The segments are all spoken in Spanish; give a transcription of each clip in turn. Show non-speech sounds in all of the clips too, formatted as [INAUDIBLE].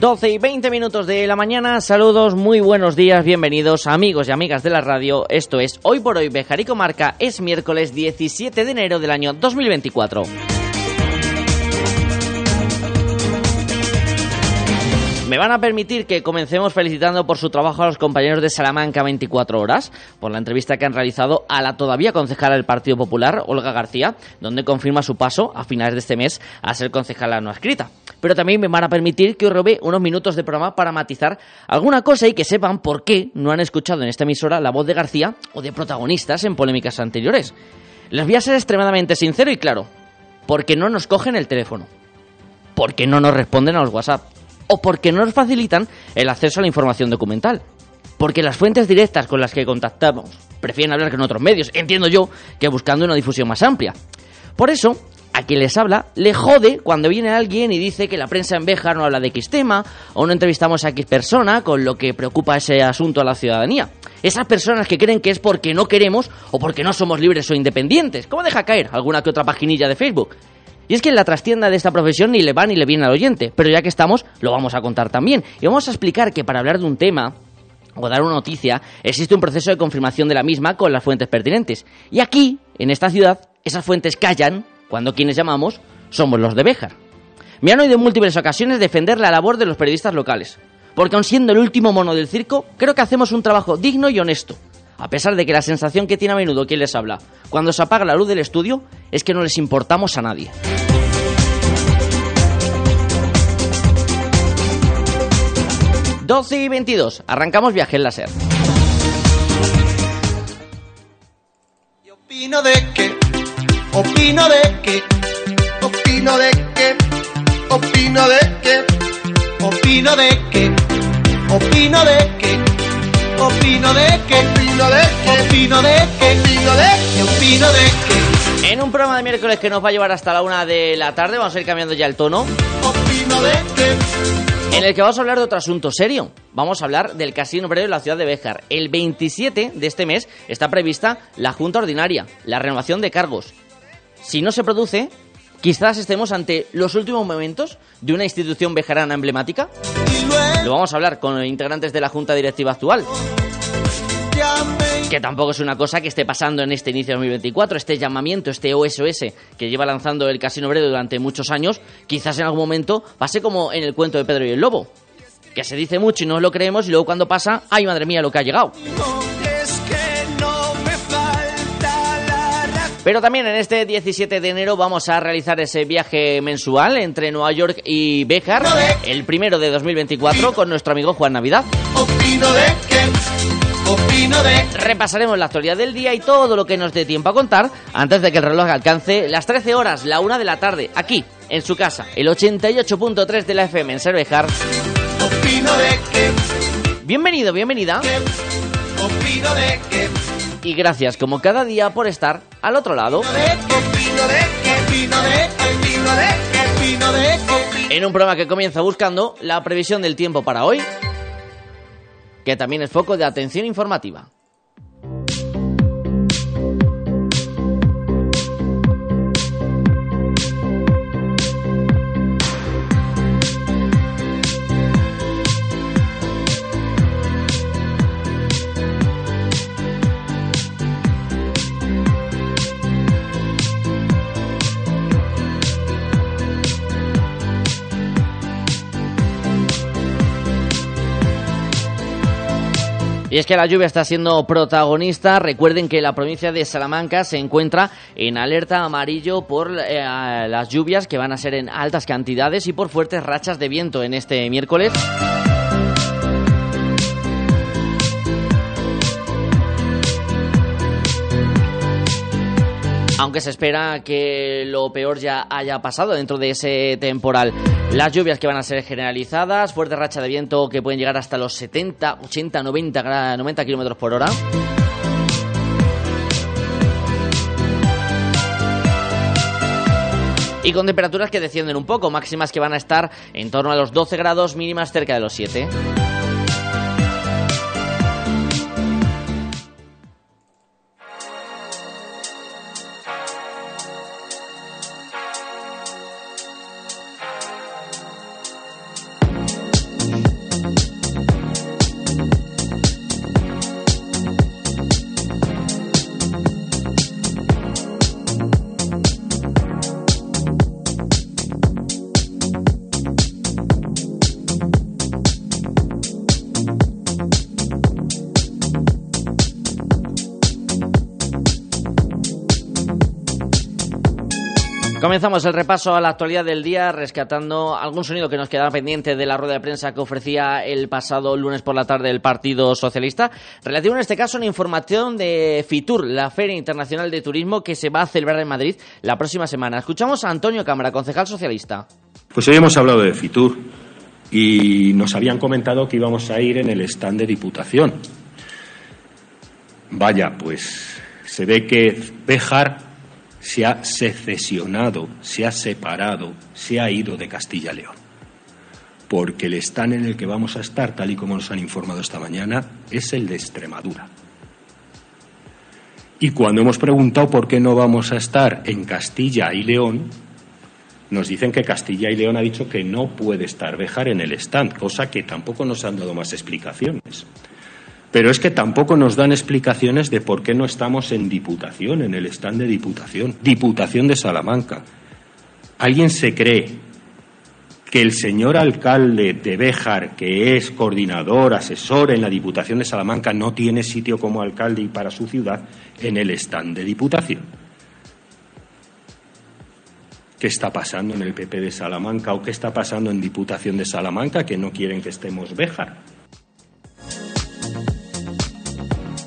12 y 20 minutos de la mañana, saludos, muy buenos días, bienvenidos amigos y amigas de la radio, esto es Hoy por Hoy Bejar y Comarca, es miércoles 17 de enero del año 2024. Me van a permitir que comencemos felicitando por su trabajo a los compañeros de Salamanca 24 horas, por la entrevista que han realizado a la todavía concejala del Partido Popular, Olga García, donde confirma su paso a finales de este mes a ser concejala no escrita. Pero también me van a permitir que os robe unos minutos de programa para matizar alguna cosa y que sepan por qué no han escuchado en esta emisora la voz de García o de protagonistas en polémicas anteriores. Les voy a ser extremadamente sincero y claro, porque no nos cogen el teléfono, porque no nos responden a los WhatsApp o porque no nos facilitan el acceso a la información documental. Porque las fuentes directas con las que contactamos prefieren hablar con otros medios, entiendo yo, que buscando una difusión más amplia. Por eso, a quien les habla le jode cuando viene alguien y dice que la prensa en Béjar no habla de X tema, o no entrevistamos a X persona con lo que preocupa ese asunto a la ciudadanía. Esas personas que creen que es porque no queremos o porque no somos libres o independientes, ¿Cómo deja caer alguna que otra paginilla de Facebook. Y es que en la trastienda de esta profesión ni le va ni le viene al oyente, pero ya que estamos, lo vamos a contar también. Y vamos a explicar que para hablar de un tema o dar una noticia, existe un proceso de confirmación de la misma con las fuentes pertinentes. Y aquí, en esta ciudad, esas fuentes callan cuando quienes llamamos somos los de Béjar. Me han oído en múltiples ocasiones defender la labor de los periodistas locales, porque aun siendo el último mono del circo, creo que hacemos un trabajo digno y honesto a pesar de que la sensación que tiene a menudo quien les habla cuando se apaga la luz del estudio es que no les importamos a nadie. ...12 y 22... ...arrancamos viaje en láser. opino de que... ...opino de que... ...opino de que... ...opino de que... ...opino de que... ...opino de que... Opino de que, opino de que, opino de que, opino de que, opino de que. En un programa de miércoles que nos va a llevar hasta la una de la tarde, vamos a ir cambiando ya el tono. Opino de que. En el que vamos a hablar de otro asunto serio. Vamos a hablar del Casino Breve de la ciudad de Béjar. El 27 de este mes está prevista la Junta Ordinaria, la renovación de cargos. Si no se produce, quizás estemos ante los últimos momentos de una institución bejarana emblemática. Lo vamos a hablar con los integrantes de la Junta Directiva actual. Que tampoco es una cosa que esté pasando en este inicio de 2024, este llamamiento, este OSOS que lleva lanzando el Casino Breve durante muchos años, quizás en algún momento pase como en el cuento de Pedro y el Lobo, que se dice mucho y no lo creemos y luego cuando pasa, ay madre mía lo que ha llegado. Pero también en este 17 de enero vamos a realizar ese viaje mensual entre Nueva York y Béjar, el primero de 2024, con nuestro amigo Juan Navidad. Repasaremos la actualidad del día y todo lo que nos dé tiempo a contar antes de que el reloj alcance las 13 horas, la 1 de la tarde, aquí, en su casa, el 88.3 de la FM en Cervejar. Bienvenido, bienvenida. Y gracias como cada día por estar al otro lado. En un programa que comienza buscando la previsión del tiempo para hoy, que también es foco de atención informativa. Y es que la lluvia está siendo protagonista. Recuerden que la provincia de Salamanca se encuentra en alerta amarillo por eh, las lluvias que van a ser en altas cantidades y por fuertes rachas de viento en este miércoles. aunque se espera que lo peor ya haya pasado dentro de ese temporal. Las lluvias que van a ser generalizadas, fuerte racha de viento que pueden llegar hasta los 70, 80, 90, 90 kilómetros por hora. y con temperaturas que descienden un poco, máximas que van a estar en torno a los 12 grados, mínimas cerca de los 7. Comenzamos el repaso a la actualidad del día rescatando algún sonido que nos quedaba pendiente de la rueda de prensa que ofrecía el pasado lunes por la tarde el Partido Socialista, relativo en este caso a una información de FITUR, la Feria Internacional de Turismo que se va a celebrar en Madrid la próxima semana. Escuchamos a Antonio Cámara, concejal socialista. Pues hoy hemos hablado de FITUR y nos habían comentado que íbamos a ir en el stand de Diputación. Vaya, pues se ve que Béjar se ha secesionado, se ha separado, se ha ido de Castilla y León. Porque el stand en el que vamos a estar, tal y como nos han informado esta mañana, es el de Extremadura. Y cuando hemos preguntado por qué no vamos a estar en Castilla y León, nos dicen que Castilla y León ha dicho que no puede estar Bejar en el stand, cosa que tampoco nos han dado más explicaciones. Pero es que tampoco nos dan explicaciones de por qué no estamos en Diputación, en el stand de Diputación, Diputación de Salamanca. ¿Alguien se cree que el señor alcalde de Béjar, que es coordinador, asesor en la Diputación de Salamanca, no tiene sitio como alcalde y para su ciudad en el stand de Diputación? ¿Qué está pasando en el PP de Salamanca o qué está pasando en Diputación de Salamanca que no quieren que estemos Béjar?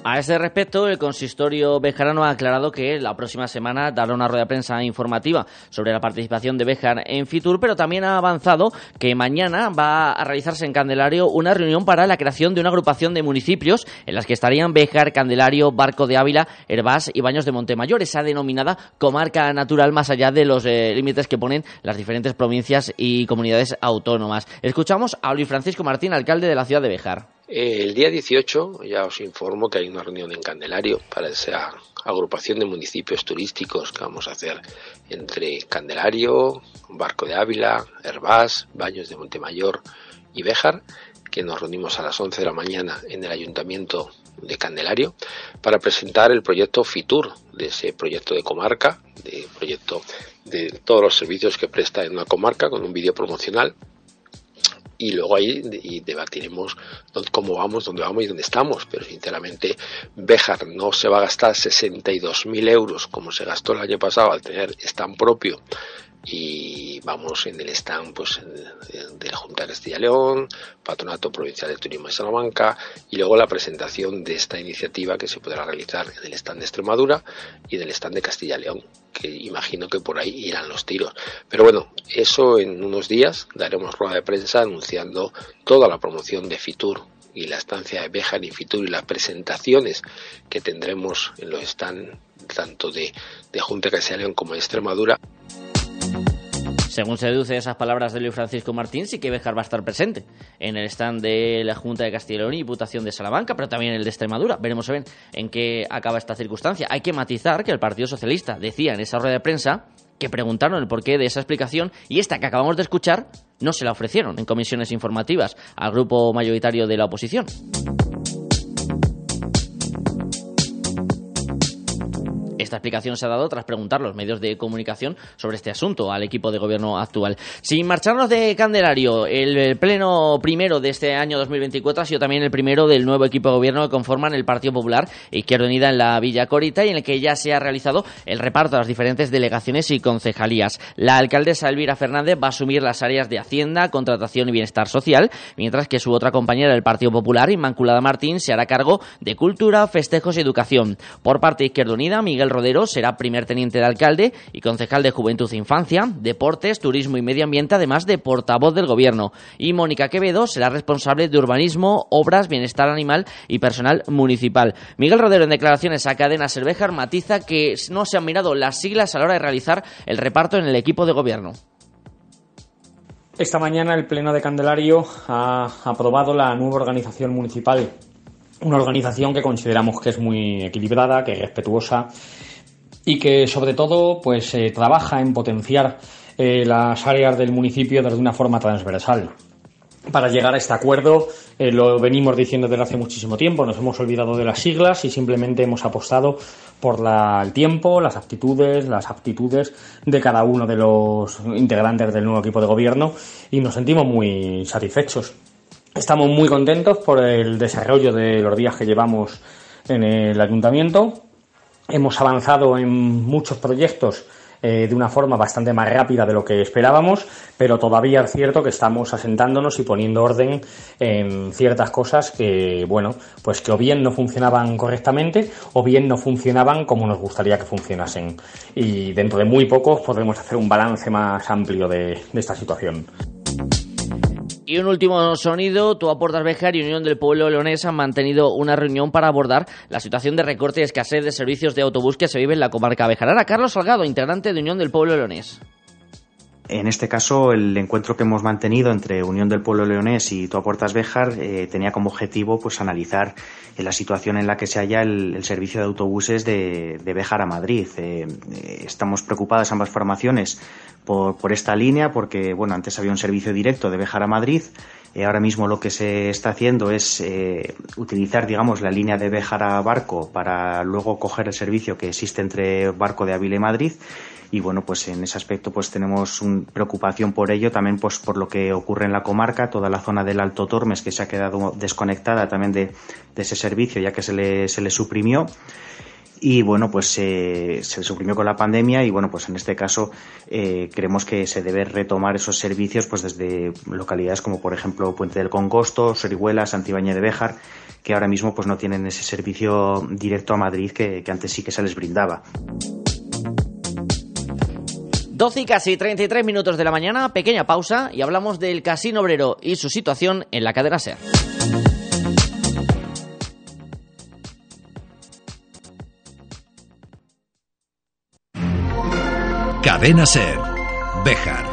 A ese respecto, el consistorio bejarano ha aclarado que la próxima semana dará una rueda de prensa informativa sobre la participación de Béjar en Fitur, pero también ha avanzado que mañana va a realizarse en Candelario una reunión para la creación de una agrupación de municipios en las que estarían Béjar, Candelario, Barco de Ávila, Herbás y Baños de Montemayor, esa denominada comarca natural más allá de los eh, límites que ponen las diferentes provincias y comunidades autónomas. Escuchamos a Luis Francisco Martín, alcalde de la ciudad de Béjar. El día 18 ya os informo que hay una reunión en Candelario para esa agrupación de municipios turísticos que vamos a hacer entre Candelario, Barco de Ávila, Herbás, Baños de Montemayor y Béjar, que nos reunimos a las 11 de la mañana en el Ayuntamiento de Candelario para presentar el proyecto FITUR, de ese proyecto de comarca, de proyecto de todos los servicios que presta en una comarca con un vídeo promocional y luego ahí y debatiremos cómo vamos, dónde vamos y dónde estamos. Pero sinceramente, Béjar no se va a gastar 62.000 euros como se gastó el año pasado al tener stand propio y vamos en el stand pues de la Junta de Castilla y León, Patronato Provincial de Turismo de Salamanca y luego la presentación de esta iniciativa que se podrá realizar en el stand de Extremadura y en el stand de Castilla y León, que imagino que por ahí irán los tiros. Pero bueno, eso en unos días daremos rueda de prensa anunciando toda la promoción de Fitur y la estancia de Bejan y Fitur y las presentaciones que tendremos en los stands tanto de, de Junta de Castilla y León como de Extremadura. Según se deduce de esas palabras de Luis Francisco Martín, sí que Béjar va a estar presente en el stand de la Junta de Castilla y León y Diputación de Salamanca, pero también el de Extremadura. Veremos a en qué acaba esta circunstancia. Hay que matizar que el Partido Socialista decía en esa rueda de prensa que preguntaron el porqué de esa explicación y esta que acabamos de escuchar no se la ofrecieron en comisiones informativas al grupo mayoritario de la oposición. Esta explicación se ha dado tras preguntar los medios de comunicación sobre este asunto al equipo de gobierno actual. Sin marcharnos de Candelario, el pleno primero de este año 2024 ha sido también el primero del nuevo equipo de gobierno que conforman el Partido Popular e Izquierda Unida en la Villa Corita y en el que ya se ha realizado el reparto de las diferentes delegaciones y concejalías. La alcaldesa Elvira Fernández va a asumir las áreas de Hacienda, Contratación y Bienestar Social, mientras que su otra compañera del Partido Popular, Inmaculada Martín, se hará cargo de Cultura, Festejos y Educación. Por parte Izquierda Unida, Miguel Rodero será primer teniente de alcalde y concejal de Juventud e Infancia, Deportes, Turismo y Medio Ambiente, además de portavoz del Gobierno. Y Mónica Quevedo será responsable de urbanismo, obras, bienestar animal y personal municipal. Miguel Rodero, en declaraciones a Cadena Cervejar, matiza que no se han mirado las siglas a la hora de realizar el reparto en el equipo de gobierno. Esta mañana el Pleno de Candelario ha aprobado la nueva organización municipal, una organización que consideramos que es muy equilibrada, que es respetuosa y que sobre todo pues eh, trabaja en potenciar eh, las áreas del municipio desde una forma transversal para llegar a este acuerdo. Eh, lo venimos diciendo desde hace muchísimo tiempo, nos hemos olvidado de las siglas y simplemente hemos apostado por el tiempo, las actitudes, las aptitudes de cada uno de los integrantes del nuevo equipo de gobierno y nos sentimos muy satisfechos. Estamos muy contentos por el desarrollo de los días que llevamos en el ayuntamiento. Hemos avanzado en muchos proyectos eh, de una forma bastante más rápida de lo que esperábamos, pero todavía es cierto que estamos asentándonos y poniendo orden en ciertas cosas que, bueno, pues que o bien no funcionaban correctamente o bien no funcionaban como nos gustaría que funcionasen. Y dentro de muy poco podremos hacer un balance más amplio de esta situación. Y un último sonido, tú aportas Bejar y Unión del Pueblo Leonés han mantenido una reunión para abordar la situación de recorte y escasez de servicios de autobús que se vive en la comarca bejarana. Carlos Salgado, integrante de Unión del Pueblo Leonés. En este caso, el encuentro que hemos mantenido entre Unión del Pueblo Leonés y Tú Aportas Bejar eh, tenía como objetivo pues analizar eh, la situación en la que se halla el, servicio de autobuses de, de Bejar a Madrid. Eh, estamos preocupadas ambas formaciones por, esta línea porque, bueno, antes había un servicio directo de Bejar a Madrid. ahora mismo lo que se está haciendo es utilizar, digamos, la línea de Bejar a Barco para luego coger el servicio que existe entre Barco de Ávila y Madrid y bueno, pues en ese aspecto pues tenemos un, preocupación por ello, también pues por lo que ocurre en la comarca, toda la zona del Alto Tormes que se ha quedado desconectada también de, ese servicio ya que se le, se le suprimió y bueno pues eh, se suprimió con la pandemia y bueno pues en este caso eh, creemos que se debe retomar esos servicios pues desde localidades como por ejemplo Puente del Congosto, Sorihuela, Santibáñez de Béjar que ahora mismo pues no tienen ese servicio directo a Madrid que, que antes sí que se les brindaba. 12 y casi 33 minutos de la mañana, pequeña pausa y hablamos del Casino Obrero y su situación en la cadena SER. Cadena SER, Bejar.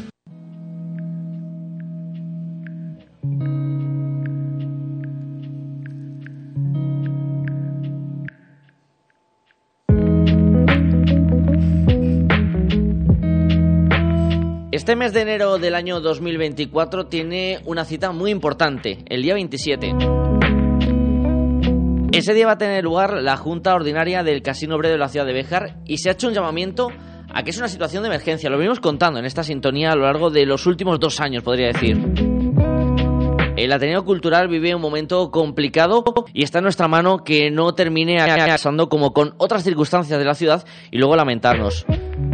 Este mes de enero del año 2024 tiene una cita muy importante, el día 27. Ese día va a tener lugar la Junta Ordinaria del Casino Obrero de la ciudad de Béjar y se ha hecho un llamamiento a que es una situación de emergencia. Lo venimos contando en esta sintonía a lo largo de los últimos dos años, podría decir. El Ateneo Cultural vive un momento complicado y está en nuestra mano que no termine pasando como con otras circunstancias de la ciudad y luego lamentarnos.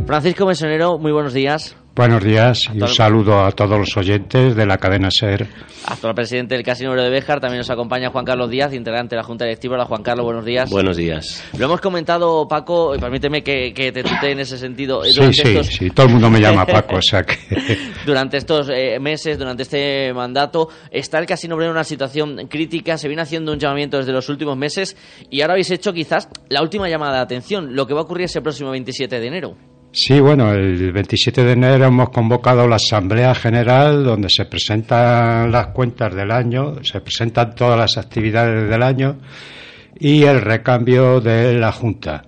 Francisco Mesonero, muy buenos días. Buenos días y un saludo a todos los oyentes de la cadena SER. Actual presidente del Casino de Béjar, también nos acompaña Juan Carlos Díaz, integrante de la Junta Directiva. Hola Juan Carlos, buenos días. Buenos días. Lo hemos comentado, Paco, y permíteme que, te tutee en ese sentido. Sí, sí, sí, todo el mundo me llama [LAUGHS] Paco, o sea que... [LAUGHS] durante estos eh, meses, durante este mandato, está el Casino Obrero en una situación crítica, se viene haciendo un llamamiento desde los últimos meses y ahora habéis hecho quizás la última llamada de atención, lo que va a ocurrir ese próximo 27 de enero. Sí, bueno, el 27 de enero hemos convocado la Asamblea General donde se presentan las cuentas del año, se presentan todas las actividades del año y el recambio de la Junta.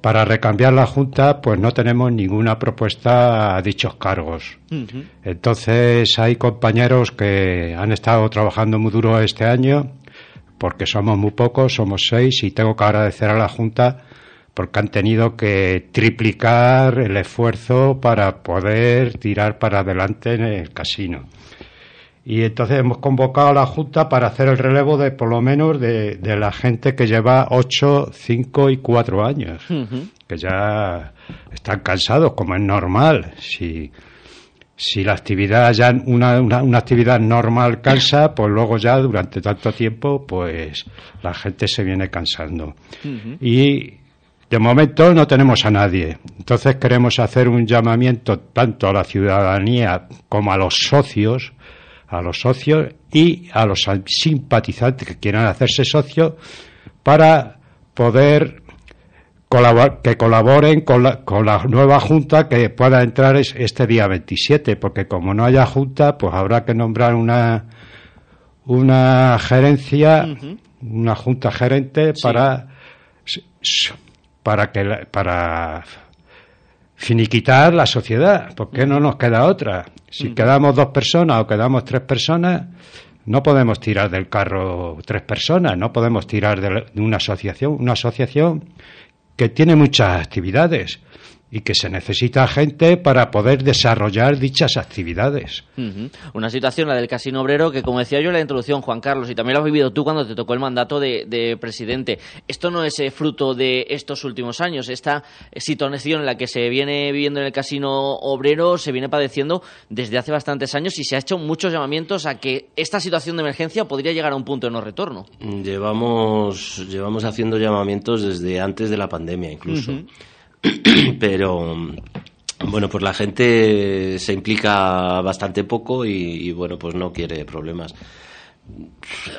Para recambiar la Junta, pues no tenemos ninguna propuesta a dichos cargos. Entonces, hay compañeros que han estado trabajando muy duro este año, porque somos muy pocos, somos seis, y tengo que agradecer a la Junta porque han tenido que triplicar el esfuerzo para poder tirar para adelante en el casino. Y entonces hemos convocado a la Junta para hacer el relevo de por lo menos de, la gente que lleva 8, 5 y 4 años, que ya están cansados, como es normal. Si, si la actividad ya, una, una, actividad normal cansa, pues luego ya durante tanto tiempo, pues la gente se viene cansando. Y de momento no tenemos a nadie. Entonces queremos hacer un llamamiento tanto a la ciudadanía como a los socios, a los socios y a los simpatizantes que quieran hacerse socios para poder que colaboren con la, con la nueva junta que pueda entrar este día 27, porque como no haya junta, pues habrá que nombrar una una gerencia, una junta gerente para para que para finiquitar la sociedad, porque no nos queda otra. Si quedamos dos personas o quedamos tres personas, no podemos tirar del carro tres personas, no podemos tirar de una asociación, una asociación que tiene muchas actividades y que se necesita gente para poder desarrollar dichas actividades. Una situación, la del casino obrero, que como decía yo en la introducción, Juan Carlos, y también lo has vivido tú cuando te tocó el mandato de, presidente, esto no es eh, fruto de estos últimos años, esta situación en la que se viene viviendo en el casino obrero se viene padeciendo desde hace bastantes años y se ha hecho muchos llamamientos a que esta situación de emergencia podría llegar a un punto de no retorno. Llevamos, llevamos haciendo llamamientos desde antes de la pandemia incluso. [COUGHS] pero bueno, pues la gente se implica bastante poco y, bueno, pues no quiere problemas.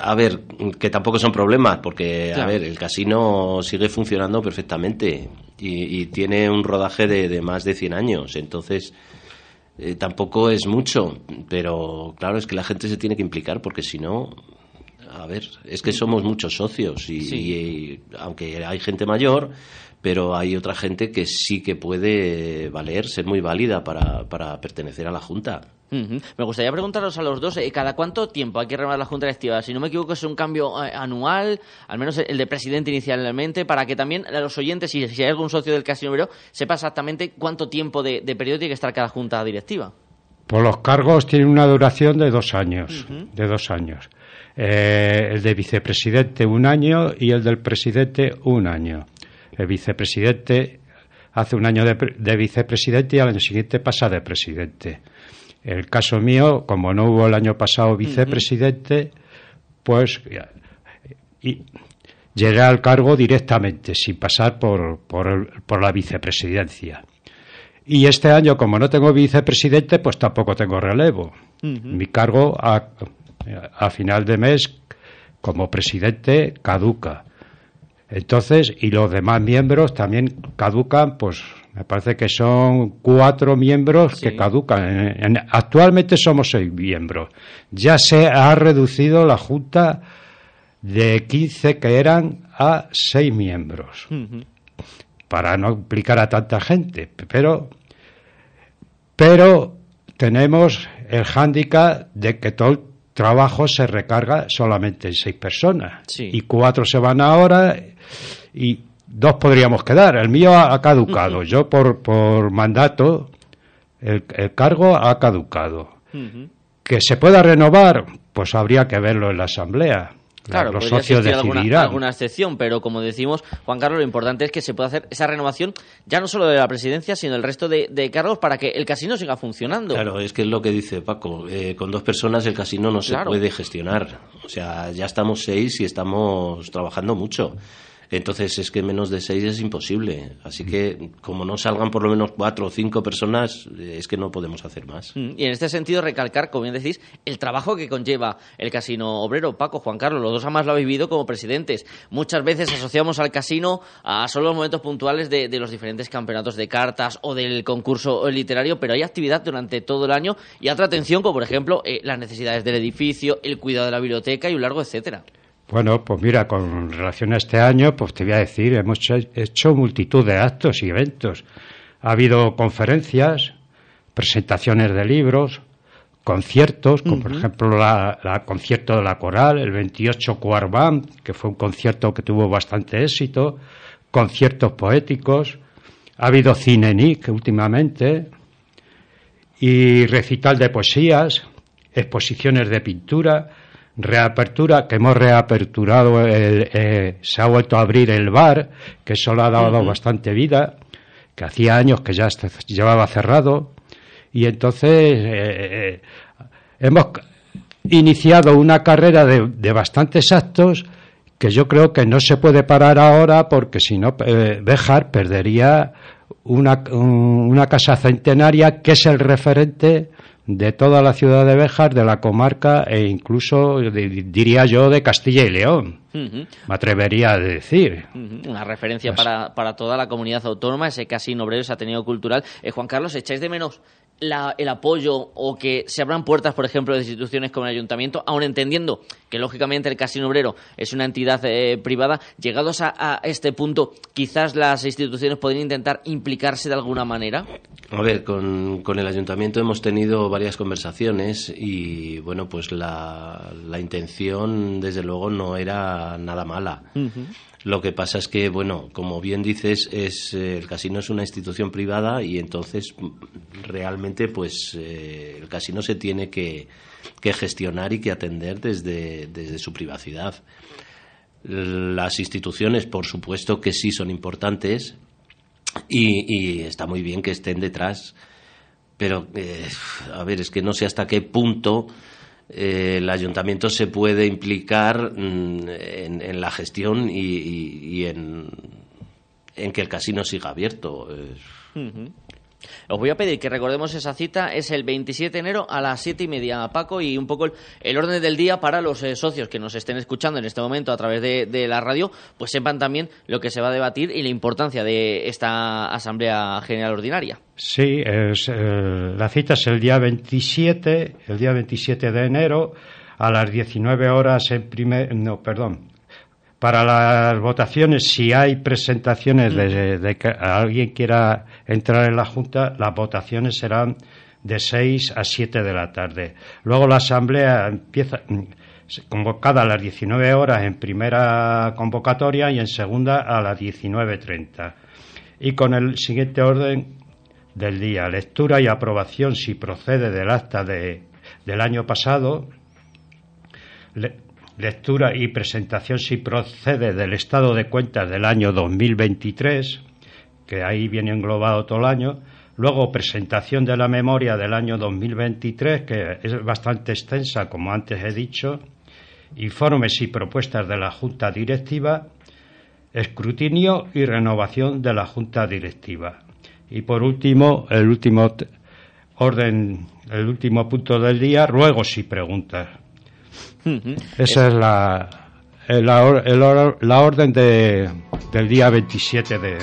A ver, que tampoco son problemas, porque, a ver, el casino sigue funcionando perfectamente y, tiene un rodaje de, más de 100 años, entonces eh, tampoco es mucho, pero claro, es que la gente se tiene que implicar, porque si no, a ver, es que somos muchos socios y aunque hay gente mayor, pero hay otra gente que sí que puede valer, ser muy válida para, para pertenecer a la Junta. Me gustaría preguntaros a los dos, eh, ¿cada cuánto tiempo hay que renovar la Junta Directiva? Si no me equivoco, es un cambio eh, anual, al menos el de presidente inicialmente, para que también los oyentes, y si hay algún socio del Casino Obrero, sepa exactamente cuánto tiempo de, periodo tiene que estar cada Junta Directiva. Pues los cargos tienen una duración de dos años, de dos años. Eh, el de vicepresidente un año y el del presidente un año el vicepresidente hace un año de, vicepresidente y al año siguiente pasa de presidente. El caso mío, como no hubo el año pasado vicepresidente, pues y, llegué al cargo directamente, sin pasar por, por, la vicepresidencia. Y este año, como no tengo vicepresidente, pues tampoco tengo relevo. Mi cargo a, a final de mes como presidente caduca. Entonces, y los demás miembros también caducan, pues me parece que son cuatro miembros que caducan. actualmente somos seis miembros. Ya se ha reducido la Junta de 15 que eran a seis miembros. Para no implicar a tanta gente. Pero, pero tenemos el hándicap de que todo trabajo se recarga solamente en seis personas. Y cuatro se van ahora y dos podríamos quedar. El mío ha caducado. Yo por, por mandato, el, cargo ha caducado. Que se pueda renovar, pues habría que verlo en la Asamblea. Claro, los socios existir alguna, alguna excepción, pero como decimos, Juan Carlos, lo importante es que se pueda hacer esa renovación ya no solo de la presidencia, sino del resto de, de cargos para que el casino siga funcionando. Claro, es que es lo que dice Paco. eh, con dos personas el casino no se Claro. puede gestionar. O sea, ya estamos seis y estamos trabajando mucho. Entonces es que menos de seis es imposible. Así que como no salgan por lo menos cuatro o cinco personas, eh, es que no podemos hacer más. Mm, Y en este sentido, recalcar, como bien decís, el trabajo que conlleva el casino obrero. Paco, Juan Carlos, los dos además lo habéis vivido como presidentes. Muchas veces asociamos al casino a solo los momentos puntuales de, de los diferentes campeonatos de cartas o del concurso literario, pero hay actividad durante todo el año y otra atención, como por ejemplo eh, las necesidades del edificio, el cuidado de la biblioteca y un largo etcétera. Bueno, pues mira, con relación a este año, pues te voy a decir, hemos hecho, multitud de actos y eventos. Ha habido conferencias, presentaciones de libros, conciertos, como por ejemplo la, la concierto de la coral, el 28 Cuarbán, que fue un concierto que tuvo bastante éxito, conciertos poéticos, ha habido cine NIC últimamente, y recital de poesías, exposiciones de pintura, reapertura, que hemos reaperturado, el, eh, se ha vuelto a abrir el bar, que eso le ha dado bastante vida, que hacía años que ya est- llevaba cerrado, y entonces eh, eh, hemos iniciado una carrera de, de bastantes actos que yo creo que no se puede parar ahora porque si no eh, Béjar perdería una, un- una casa centenaria que es el referente de toda la ciudad de Béjar, de la comarca e incluso di- diría yo de Castilla y León, me atrevería a decir. Una referencia para, para toda la comunidad autónoma, ese casino obrero, ese Ateneo Cultural. Eh, Juan Carlos, ¿echáis de menos la- el apoyo o que se abran puertas, por ejemplo, de instituciones como el ayuntamiento, aun entendiendo que, lógicamente, el casino obrero es una entidad eh, privada? Llegados a, a este punto, quizás las instituciones podrían intentar implicarse de alguna manera. A ver, con, con el ayuntamiento hemos tenido varias conversaciones y bueno, pues la, la intención desde luego no era nada mala. Lo que pasa es que, bueno, como bien dices, es eh, el casino es una institución privada y entonces mm, realmente, pues, eh, el casino se tiene que, que gestionar y que atender desde, desde su privacidad. Las instituciones, por supuesto que sí son importantes y, y está muy bien que estén detrás, pero, eh, a ver, es que no sé hasta qué punto eh, el ayuntamiento se puede implicar mm, en, en la gestión y, y- en, que el casino siga abierto. Os voy a pedir que recordemos esa cita, es el 27 de enero a las 7 y media, Paco, y un poco el, el orden del día para los eh, socios que nos estén escuchando en este momento a través de, la radio, pues sepan también lo que se va a debatir y la importancia de esta Asamblea General Ordinaria. Sí, eh, la cita es el día 27, el día 27 de enero a las 19 horas en primer, no, perdón. Para las votaciones, si hay presentaciones de, de que alguien quiera entrar en la Junta, las votaciones serán de 6 a 7 de la tarde. Luego la Asamblea empieza mm, convocada a las 19 horas en primera convocatoria y en segunda a las 19.30. Y con el siguiente orden del día, lectura y aprobación si procede del acta de, del año pasado, le- lectura y presentación si procede del estado de cuentas del año 2023, que ahí viene englobado todo el año, luego presentación de la memoria del año 2023, que es bastante extensa, como antes he dicho, informes y propuestas de la Junta Directiva, escrutinio y renovación de la Junta Directiva. Y por último, el último orden, el último punto del día, ruegos y preguntas. Esa es la, el- la, el or- la orden de, del día 27 de...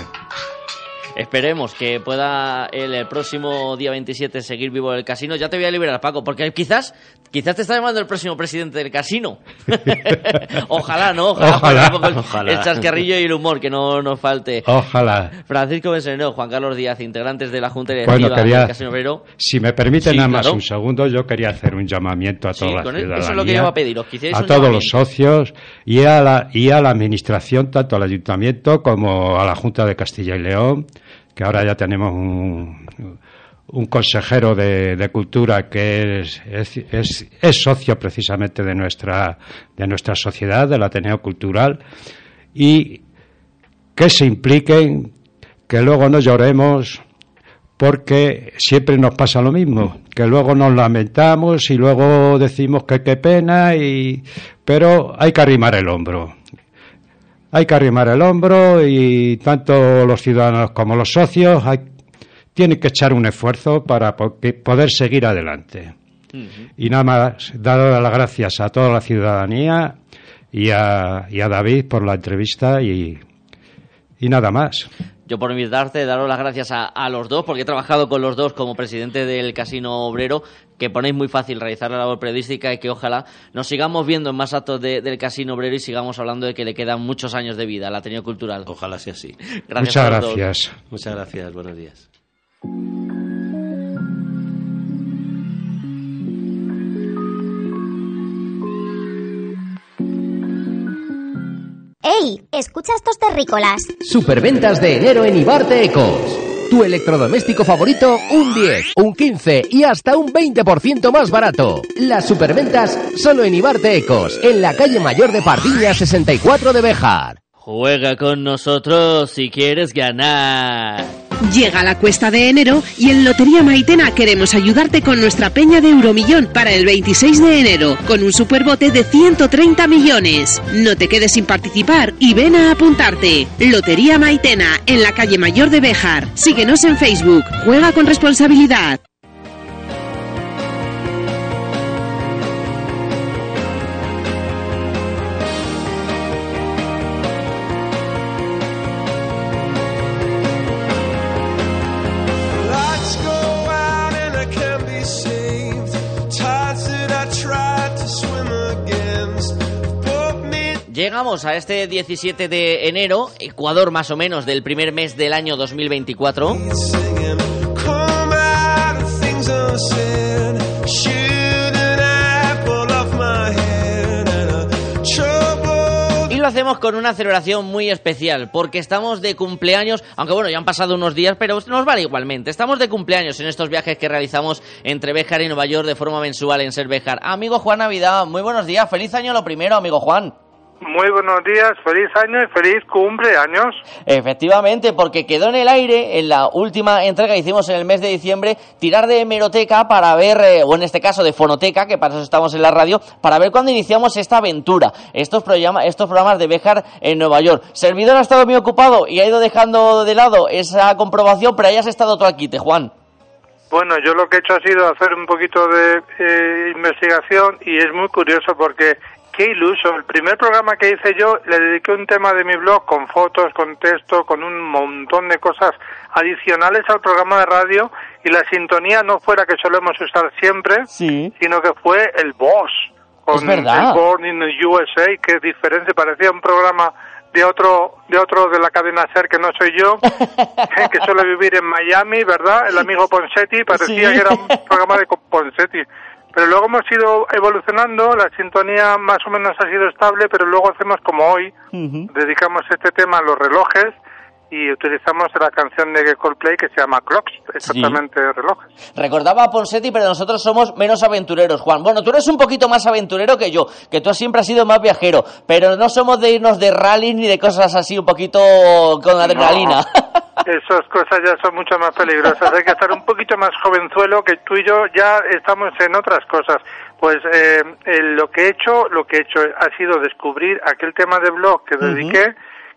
Esperemos que pueda el, el próximo día 27 seguir vivo el casino. Ya te voy a liberar, Paco, porque quizás quizás te está llamando el próximo presidente del casino. [LAUGHS] ojalá, ¿no? Ojalá, Ojalá. el- Ojalá. el chascarrillo y el humor que no nos falte. Ojalá. Francisco Bensenero, Juan Carlos Díaz, integrantes de la Junta Directiva Bueno, quería, del Casino Obrero. si me permite Sí, nada más claro. un segundo, yo quería hacer un llamamiento a Sí, toda la el- ciudadanía. eso es lo que yo iba a pediros, a todos los socios y a, la, y a la administración, tanto al ayuntamiento como a la Junta de Castilla y León, que ahora ya tenemos un, consejero de, cultura que es, es, es, socio precisamente de nuestra, de nuestra sociedad, del Ateneo Cultural, y que se impliquen, que luego no lloremos, porque siempre nos pasa lo mismo, que luego nos lamentamos y luego decimos que qué pena, y, pero hay que arrimar el hombro. Hay que arrimar el hombro y tanto los ciudadanos como los socios hay, tiene que echar un esfuerzo para poder seguir adelante. Y nada más, dar las gracias a toda la ciudadanía y a, David por la entrevista y, y nada más. Yo por invitarte, daros las gracias a, los dos, porque he trabajado con los dos como presidente del Casino Obrero, que ponéis muy fácil realizar la labor periodística y que ojalá nos sigamos viendo en más actos del Casino Obrero y sigamos hablando de que le quedan muchos años de vida al Ateneo Cultural. Ojalá sea así. Muchas gracias. Muchas gracias, buenos días. Escucha estos terrícolas. Superventas de enero en Ibarte Ecos. Tu electrodoméstico favorito, un 10, un 15 y hasta un 20% más barato. Las superventas solo en Ibarte Ecos, en la calle mayor de Pardiña 64 de Bejar. Juega con nosotros si quieres ganar. Llega la cuesta de enero y en Lotería Maitena queremos ayudarte con nuestra peña de Euromillón para el 26 de enero, con un superbote de 130 millones. No te quedes sin participar y ven a apuntarte. Lotería Maitena, en la calle Mayor de Béjar. Síguenos en Facebook. Juega con responsabilidad. Llegamos a este 17 de enero, Ecuador más o menos del primer mes del año 2024. Y lo hacemos con una celebración muy especial, porque estamos de cumpleaños, aunque bueno, ya han pasado unos días, pero nos vale igualmente. Estamos de cumpleaños en estos viajes que realizamos entre Béjar y Nueva York de forma mensual en Ser Béjar. Amigo Juan Navidad, muy buenos días, feliz año lo primero, amigo Juan. Muy buenos días, feliz año y feliz cumpleaños. Efectivamente, porque quedó en el aire en la última entrega que hicimos en el mes de diciembre, tirar de hemeroteca para ver, eh, o en este caso de fonoteca, que para eso estamos en la radio, para ver cuándo iniciamos esta aventura, estos, estos programas de Bejar en Nueva York. Servidor ha estado muy ocupado y ha ido dejando de lado esa comprobación, pero hayas estado tú aquí, te Juan. Bueno, yo lo que he hecho ha sido hacer un poquito de eh, investigación y es muy curioso porque qué iluso. El primer programa que hice yo le dediqué un tema de mi blog con fotos, con texto, con un montón de cosas adicionales al programa de radio y la sintonía no fuera que solemos usar siempre, sino que fue el Boss con el Born in the USA, que diferente, parecía un programa de otro de otro de la cadena Ser que no soy yo, [LAUGHS] que suele vivir en Miami, ¿verdad? El amigo Ponsetti, parecía que era un programa de Ponsetti. Pero luego hemos ido evolucionando, la sintonía más o menos ha sido estable, pero luego hacemos como hoy, dedicamos este tema a los relojes y utilizamos la canción de Coldplay que se llama Clocks, exactamente relojes. Recordaba a Ponsetti, pero nosotros somos menos aventureros, Juan. Bueno, tú eres un poquito más aventurero que yo, que tú siempre has sido más viajero, pero no somos de irnos de rally ni de cosas así un poquito con adrenalina. [LAUGHS] esas cosas ya son mucho más peligrosas. Hay que estar un poquito más jovenzuelo que tú y yo ya estamos en otras cosas. Pues eh, lo que he hecho, lo que he hecho ha sido descubrir aquel tema de blog que dediqué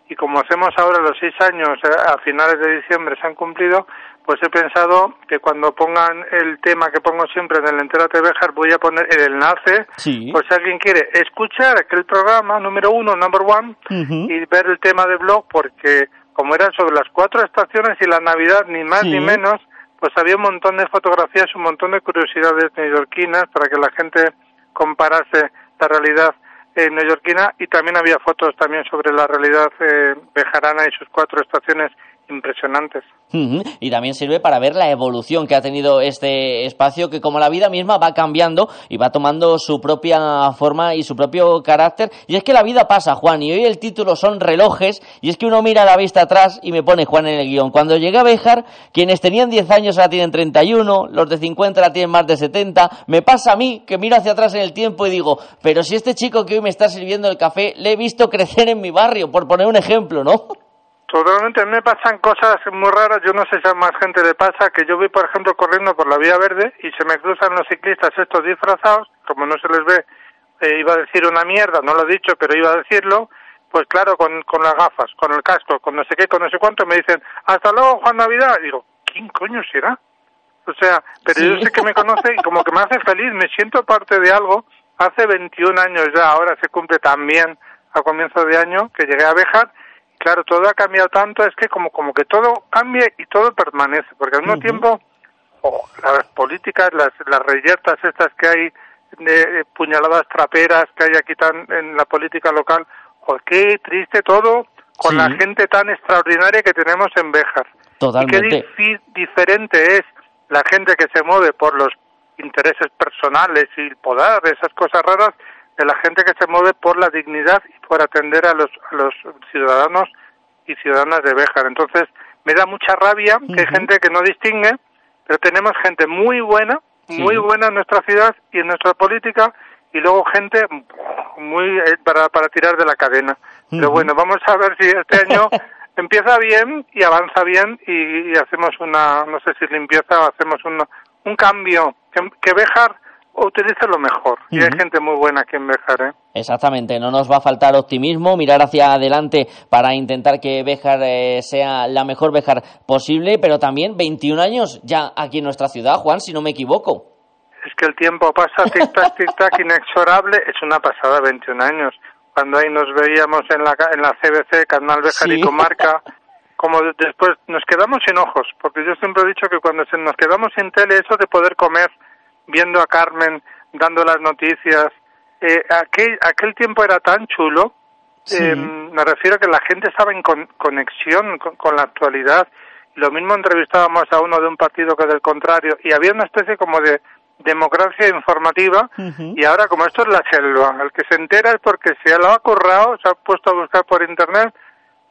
y como hacemos ahora los seis años eh, a finales de diciembre se han cumplido, pues he pensado que cuando pongan el tema que pongo siempre en el Entérate Bejar voy a poner el enlace, pues si alguien quiere escuchar aquel programa número uno, number one, y ver el tema de blog porque como eran sobre las cuatro estaciones y la Navidad, ni más ni menos, pues había un montón de fotografías, un montón de curiosidades neoyorquinas para que la gente comparase la realidad eh, neoyorquina. Y también había fotos también sobre la realidad eh, bejarana y sus cuatro estaciones impresionantes. Y también sirve para ver la evolución que ha tenido este espacio, que como la vida misma va cambiando y va tomando su propia forma y su propio carácter. Y es que la vida pasa, Juan, y hoy el título son relojes, y es que uno mira la vista atrás y me pone Juan en el guion. Cuando llegué a Béjar, quienes tenían 10 años ahora tienen 31, los de 50 ahora tienen más de 70. Me pasa a mí, que miro hacia atrás en el tiempo y digo, pero si este chico que hoy me está sirviendo el café, le he visto crecer en mi barrio, por poner un ejemplo, ¿no? Totalmente, a mí me pasan cosas muy raras, yo no sé si a más gente le pasa, que yo voy, por ejemplo, corriendo por la vía verde y se me cruzan los ciclistas estos disfrazados, como no se les ve, eh, iba a decir una mierda, no lo he dicho, pero iba a decirlo, pues claro, con, con las gafas, con el casco, con no sé qué, con no sé cuánto, me dicen, hasta luego, Juan Navidad, y digo, ¿quién coño será? O sea, pero Sí. yo sé que me conoce y como que me hace feliz, me siento parte de algo. Hace 21 años ya, ahora se cumple también a comienzo de año que llegué a Béjar. Claro, todo ha cambiado tanto, es que como, como que todo cambia y todo permanece, porque al mismo tiempo oh, las políticas, las, las reyertas estas que hay, de, de puñaladas traperas que hay aquí tan en la política local, oh, qué triste todo con Sí. la gente tan extraordinaria que tenemos en Béjar. Totalmente. Y qué diferente es la gente que se mueve por los intereses personales y el poder, esas cosas raras, de la gente que se mueve por la dignidad y por atender a los, a los ciudadanos y ciudadanas de Béjar. Entonces, me da mucha rabia que hay gente que no distingue, pero tenemos gente muy buena, muy buena en nuestra ciudad y en nuestra política, y luego gente muy eh, para, para tirar de la cadena. Pero bueno, vamos a ver si este año [LAUGHS] empieza bien y avanza bien y, y hacemos una, no sé si limpieza o hacemos un, un cambio, que, que Béjar utilice lo mejor. Y hay gente muy buena aquí en Béjar, ¿eh? Exactamente, no nos va a faltar optimismo, mirar hacia adelante para intentar que Béjar eh, sea la mejor Béjar posible, pero también 21 años ya aquí en nuestra ciudad, Juan, si no me equivoco. Es que el tiempo pasa, tic-tac, tic-tac, [LAUGHS] inexorable. Es una pasada, 21 años. Cuando ahí nos veíamos en la, en la CBC, Canal Béjar y Sí. Comarca, como de- después nos quedamos sin ojos, porque yo siempre he dicho que cuando se nos quedamos sin tele, eso de poder comer viendo a Carmen, dando las noticias, eh, aquel, aquel tiempo era tan chulo. Sí. Eh, me refiero a que la gente estaba en con- conexión con, con la actualidad. Lo mismo entrevistábamos a uno de un partido que del contrario y había una especie como de democracia informativa y ahora como esto es la selva, el que se entera es porque se lo ha currado, se ha puesto a buscar por internet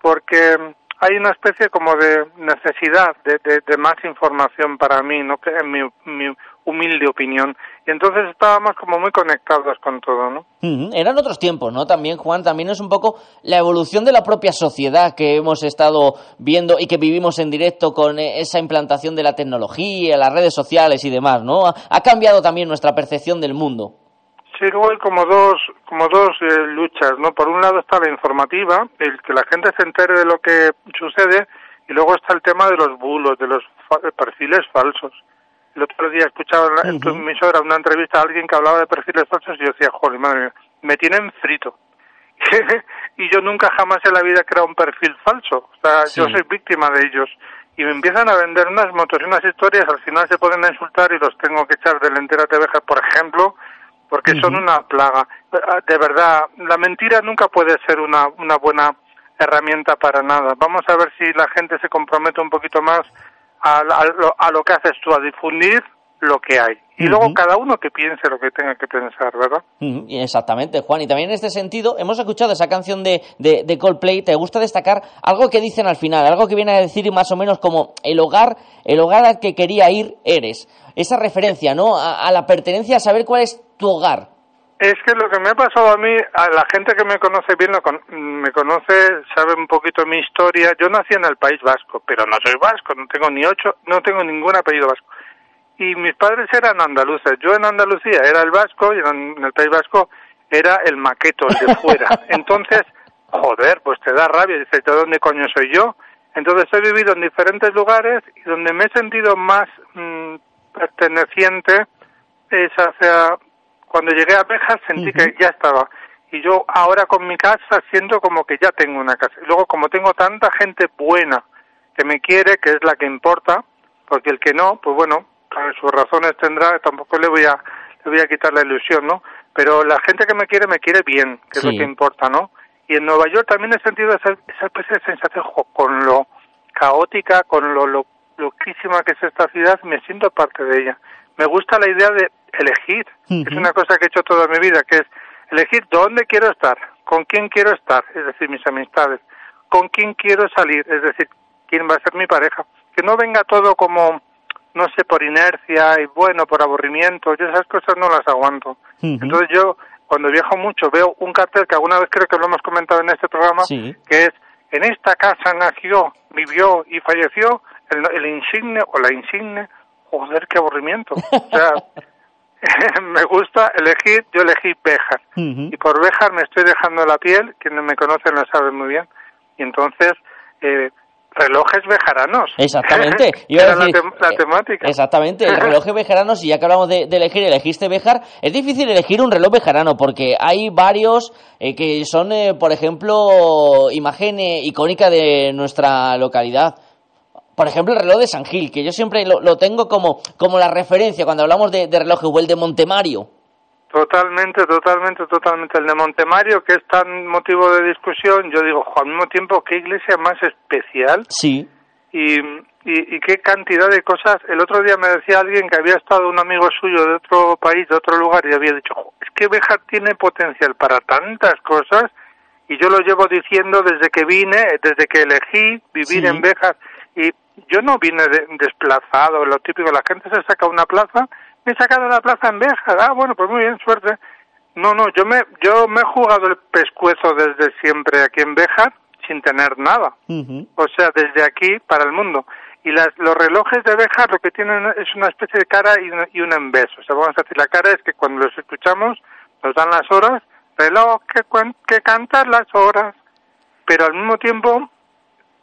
porque hay una especie como de necesidad de, de, de más información para mí, no que en mi, mi humilde opinión. Y entonces estábamos como muy conectados con todo, ¿no? Eran otros tiempos, ¿no? También, Juan, también es un poco la evolución de la propia sociedad que hemos estado viendo y que vivimos en directo con eh, esa implantación de la tecnología, las redes sociales y demás, ¿no? Ha, cambiado también nuestra percepción del mundo. Sí, luego hay como dos, como dos eh, luchas, ¿no? Por un lado está la informativa, el que la gente se entere de lo que sucede, y luego está el tema de los bulos, de los fa- perfiles falsos. El otro día escuchaba en, la, en tu emisora una entrevista a alguien que hablaba de perfiles falsos y yo decía, joder, madre mía, me tienen frito. [LAUGHS] y yo nunca jamás en la vida he creado un perfil falso. O sea, yo soy víctima de ellos. Y me empiezan a vender unas motos y unas historias, al final se pueden insultar y los tengo que echar de la entera tebeja, por ejemplo, porque son una plaga. Ah, De verdad, la mentira nunca puede ser una, una buena herramienta para nada. Vamos a ver si la gente se compromete un poquito más a, a lo, a lo que haces tú, a difundir lo que hay. Y luego cada uno que piense lo que tenga que pensar, ¿verdad? Exactamente, Juan. Y también en este sentido, hemos escuchado esa canción de, de, de Coldplay. ¿Te gusta destacar algo que dicen al final? Algo que viene a decir más o menos como el hogar, el hogar al que quería ir eres. Esa referencia, ¿no? A, a la pertenencia, a saber cuál es tu hogar. Es que lo que me ha pasado a mí, a la gente que me conoce bien, lo con- me conoce, sabe un poquito mi historia. Yo nací en el País Vasco, pero no soy vasco, no tengo ni ocho, no tengo ningún apellido vasco. Y mis padres eran andaluces. Yo en Andalucía era el vasco y en el País Vasco era el maqueto, el de fuera. [LAUGHS] Entonces, joder, pues te da rabia. Dices, ¿de dónde coño soy yo? Entonces he vivido en diferentes lugares y donde me he sentido más mm, perteneciente es hacia cuando llegué a Bejas sentí que ya estaba. Y yo ahora con mi casa siento como que ya tengo una casa. Y luego como tengo tanta gente buena que me quiere que es la que importa porque el que no pues bueno claro, sus razones tendrá tampoco le voy a le voy a quitar la ilusión no pero la gente que me quiere me quiere bien que es lo que importa no y en Nueva York también he sentido esa, esa especie de sensación con lo caótica, con lo, lo loquísima que es esta ciudad, me siento parte de ella. Me gusta la idea de elegir. Es una cosa que he hecho toda mi vida, que es elegir dónde quiero estar, con quién quiero estar, es decir, mis amistades, con quién quiero salir, es decir, quién va a ser mi pareja. Que no venga todo como, no sé, por inercia y bueno, por aburrimiento. Yo esas cosas no las aguanto. Entonces yo, cuando viajo mucho, veo un cartel que alguna vez creo que lo hemos comentado en este programa, que es, en esta casa nació, vivió y falleció el, el insigne o la insigne. Joder, qué aburrimiento. [LAUGHS] O sea, [LAUGHS] me gusta elegir, yo elegí Béjar. Y por Béjar me estoy dejando la piel, quienes me conocen lo saben muy bien. Y entonces, eh, relojes bejaranos. Exactamente. [LAUGHS] Era la, decir, la eh, temática. Exactamente, el reloj bejaranos, y ya que hablamos de, de elegir, elegiste Bejar, es difícil elegir un reloj bejarano porque hay varios eh, que son, eh, por ejemplo, imagen eh, icónica de nuestra localidad. Por ejemplo, el reloj de San Gil, que yo siempre lo, lo tengo como, como la referencia cuando hablamos de, de relojes, o el de Montemario. Totalmente, totalmente, totalmente. El de Montemario, que es tan motivo de discusión, yo digo, jo, al mismo tiempo, qué iglesia más especial Sí. y, y, y qué cantidad de cosas. El otro día me decía alguien que había estado un amigo suyo de otro país, de otro lugar, y había dicho, "Jo, es que Béjar tiene potencial para tantas cosas, y yo lo llevo diciendo desde que vine, desde que elegí vivir Sí. en Béjar, y yo no vine de- desplazado, lo típico, la gente se saca una plaza, me he sacado la plaza en Béjar, ah, bueno, pues muy bien, suerte. No, no, yo me, yo me he jugado el pescuezo desde siempre aquí en Béjar sin tener nada. O sea, desde aquí para el mundo. Y las, los relojes de Béjar lo que tienen es una especie de cara y, un- y un embeso. O sea, vamos a decir, la cara es que cuando los escuchamos nos dan las horas, reloj que, que cantan las horas, pero al mismo tiempo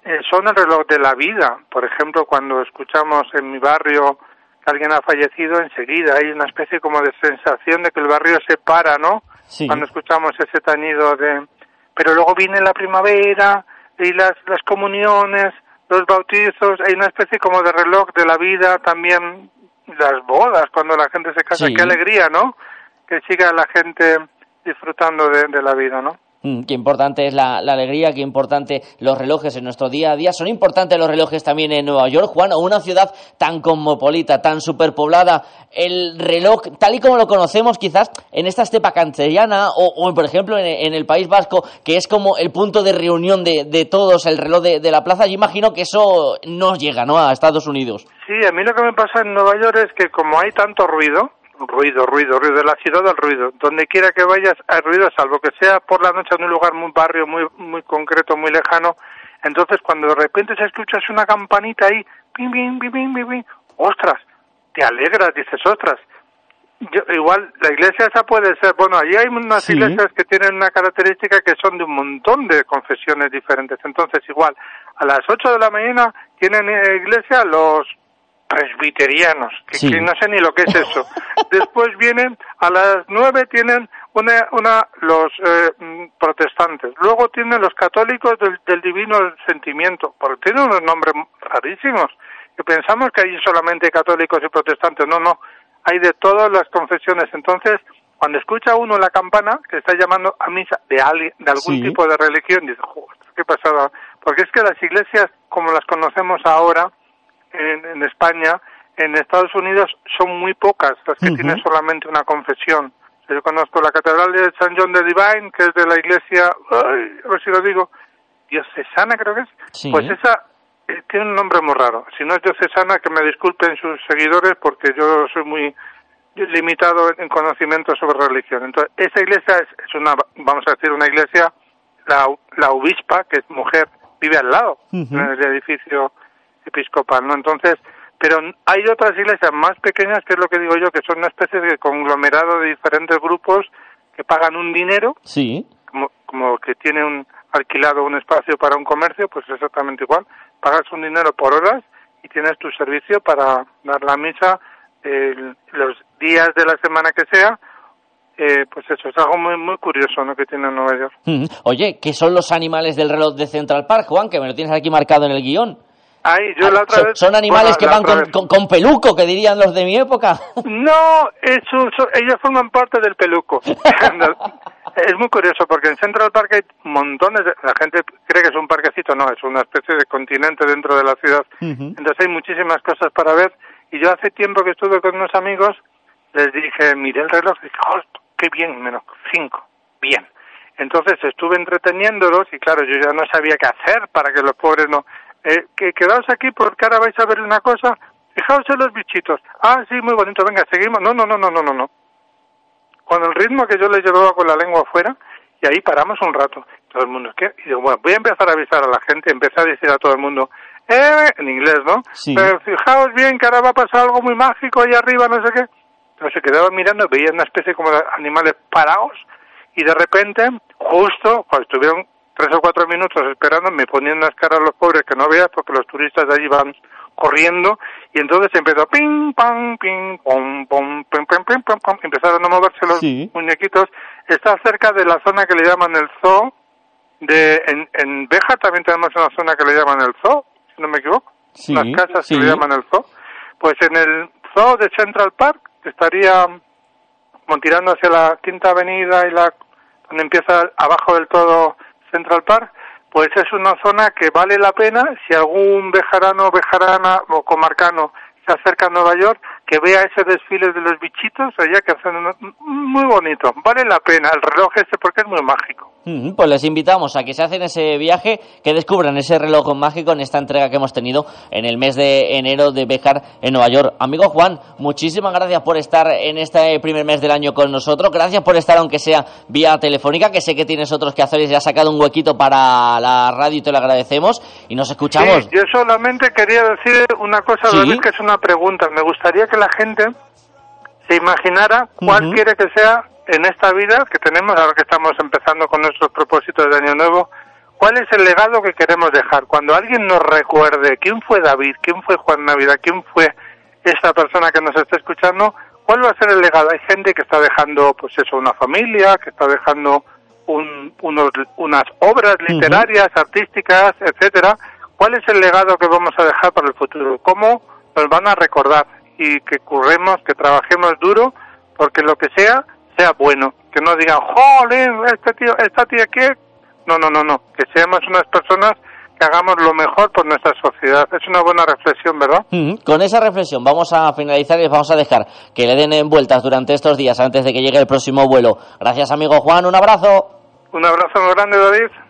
eh, son el reloj de la vida. Por ejemplo, cuando escuchamos en mi barrio que alguien ha fallecido, enseguida hay una especie como de sensación de que el barrio se para, ¿no? Sí. Cuando escuchamos ese tañido de... Pero luego viene la primavera y las, las comuniones, los bautizos, hay una especie como de reloj de la vida, también las bodas, cuando la gente se casa, Sí. qué alegría, ¿no? Que siga la gente disfrutando de, de la vida, ¿no? Mm, Qué importante es la, la alegría, qué importante los relojes en nuestro día a día. Son importantes los relojes también en Nueva York, Juan, o una ciudad tan cosmopolita, tan superpoblada. El reloj, tal y como lo conocemos quizás en esta estepa castellana o, o, por ejemplo en, en el País Vasco, que es como el punto de reunión de, de todos, el reloj de, de la plaza, yo imagino que eso no llega ¿no? a Estados Unidos. Sí, a mí lo que me pasa en Nueva York es que como hay tanto ruido, ruido, ruido, ruido, de la ciudad del ruido, donde quiera que vayas hay ruido, salvo que sea por la noche en un lugar muy barrio, muy muy concreto, muy lejano, entonces cuando de repente se escuchas una campanita ahí, pim, pim, pim, pim, pim, pim, ostras, te alegras, dices, ostras, yo, igual la iglesia esa puede ser, bueno, allí hay unas Sí. iglesias que tienen una característica que son de un montón de confesiones diferentes, entonces igual a las 8 de la mañana tienen eh, iglesia los presbiterianos, que, Sí. que no sé ni lo que es eso. [LAUGHS] Después vienen a las 9 tienen una, una los eh, mm, protestantes, luego tienen los católicos del, del divino sentimiento, porque tienen unos nombres rarísimos, que pensamos que hay solamente católicos y protestantes, no, no, hay de todas las confesiones. Entonces, cuando escucha uno la campana que está llamando a misa de alguien, de algún Sí. tipo de religión, dice, "Joder, qué pasada. Porque es que las iglesias, como las conocemos ahora en, en España, en Estados Unidos son muy pocas las que tienen solamente una confesión. Yo conozco la Catedral de San John de Divine, que es de la iglesia, ay, a ver si lo digo, diocesana creo que es. Sí. Pues esa eh, tiene un nombre muy raro. Si no es diocesana, que me disculpen sus seguidores porque yo soy muy limitado en conocimiento sobre religión. Entonces, esa iglesia es, es una, vamos a decir, una iglesia, la, la obispa, que es mujer, vive al lado, Ujú. en el edificio episcopal, ¿no? Entonces, pero hay otras iglesias más pequeñas, que es lo que digo yo, que son una especie de conglomerado de diferentes grupos que pagan un dinero, Sí. como, como que tiene un alquilado un espacio para un comercio, pues exactamente igual. Pagas un dinero por horas y tienes tu servicio para dar la misa el- los días de la semana que sea. Eh, pues eso es algo muy muy curioso ¿no? que tiene Nueva York. Oye, ¿qué son los animales del reloj de Central Park, Juan? Que me lo tienes aquí marcado en el guion. Ay, yo la otra son, vez- son animales bueno, que van con, con- con peluco, que dirían los de mi época. No, eso, eso- ellos forman parte del peluco. [LAUGHS] [LAUGHS] Es muy curioso porque en Central Park hay montones de... La gente cree que es un parquecito, no, es una especie de continente dentro de la ciudad. Entonces hay muchísimas cosas para ver. Y yo hace tiempo que estuve con unos amigos, les dije, miré el reloj y dije, oh, qué bien, menos cinco, bien. Entonces estuve entreteniéndolos y claro, yo ya no sabía qué hacer para que los pobres no... Eh, que quedaos aquí porque ahora vais a ver una cosa, fijaos en los bichitos. Ah, sí, muy bonito, venga, seguimos. No, no, no, no, no, no, no. Cuando el ritmo que yo les llevaba con la lengua afuera, y ahí paramos un rato. Todo el mundo, ¿qué? Y digo, bueno, voy a empezar a avisar a la gente, empecé a decir a todo el mundo, eh, en inglés, ¿no? Pero fijaos bien que ahora va a pasar algo muy mágico ahí arriba, no sé qué. Entonces se quedaban mirando, veían una especie como de animales parados, y de repente, justo cuando estuvieron tres o cuatro minutos esperando, me ponían las caras los pobres que no veas porque los turistas de allí van corriendo y entonces empezó ping pam ping pom pom pim pim pim pam pam empezaron a moverse los muñequitos. Está cerca de la zona que le llaman el zoo de en, en Beja también tenemos una zona que le llaman el zoo si no me equivoco. Las casas que le llaman el zoo. Pues en el zoo de Central Park estaría como tirando hacia la Quinta Avenida y la donde empieza abajo del todo Central Park pues es una zona que vale la pena si algún bejarano, bejarana o comarcano se acerca a Nueva York, que vea ese desfile de los bichitos allá que hacen muy bonito. Vale la pena el reloj este porque es muy mágico. Pues les invitamos a que se hacen ese viaje, que descubran ese reloj mágico en esta entrega que hemos tenido en el mes de enero de Bejar en Nueva York. Amigo Juan, muchísimas gracias por estar en este primer mes del año con nosotros. Gracias por estar, aunque sea vía telefónica, que sé que tienes otros que hacer y has sacado un huequito para la radio y te lo agradecemos. Y nos escuchamos. yo solamente quería decir una cosa, que es una pregunta. Me gustaría que la gente se imaginara cuál quiere que sea en esta vida que tenemos, ahora que estamos empezando con nuestros propósitos de Año Nuevo, ¿cuál es el legado que queremos dejar? Cuando alguien nos recuerde quién fue David, quién fue Juan Navidad, quién fue esta persona que nos está escuchando, ¿cuál va a ser el legado? Hay gente que está dejando, pues eso, una familia, que está dejando unos, unas obras literarias, artísticas, etcétera. ¿Cuál es el legado que vamos a dejar para el futuro? ¿Cómo nos van a recordar? Y que curremos, que trabajemos duro, porque lo que sea, sea bueno, que no digan, jolín, este tío, esta tía que... No, no, no, no, que seamos unas personas que hagamos lo mejor por nuestra sociedad. Es una buena reflexión, ¿verdad? Con esa reflexión vamos a finalizar y les vamos a dejar que le den vueltas durante estos días antes de que llegue el próximo vuelo. Gracias, amigo Juan, un abrazo. Un abrazo muy grande, David.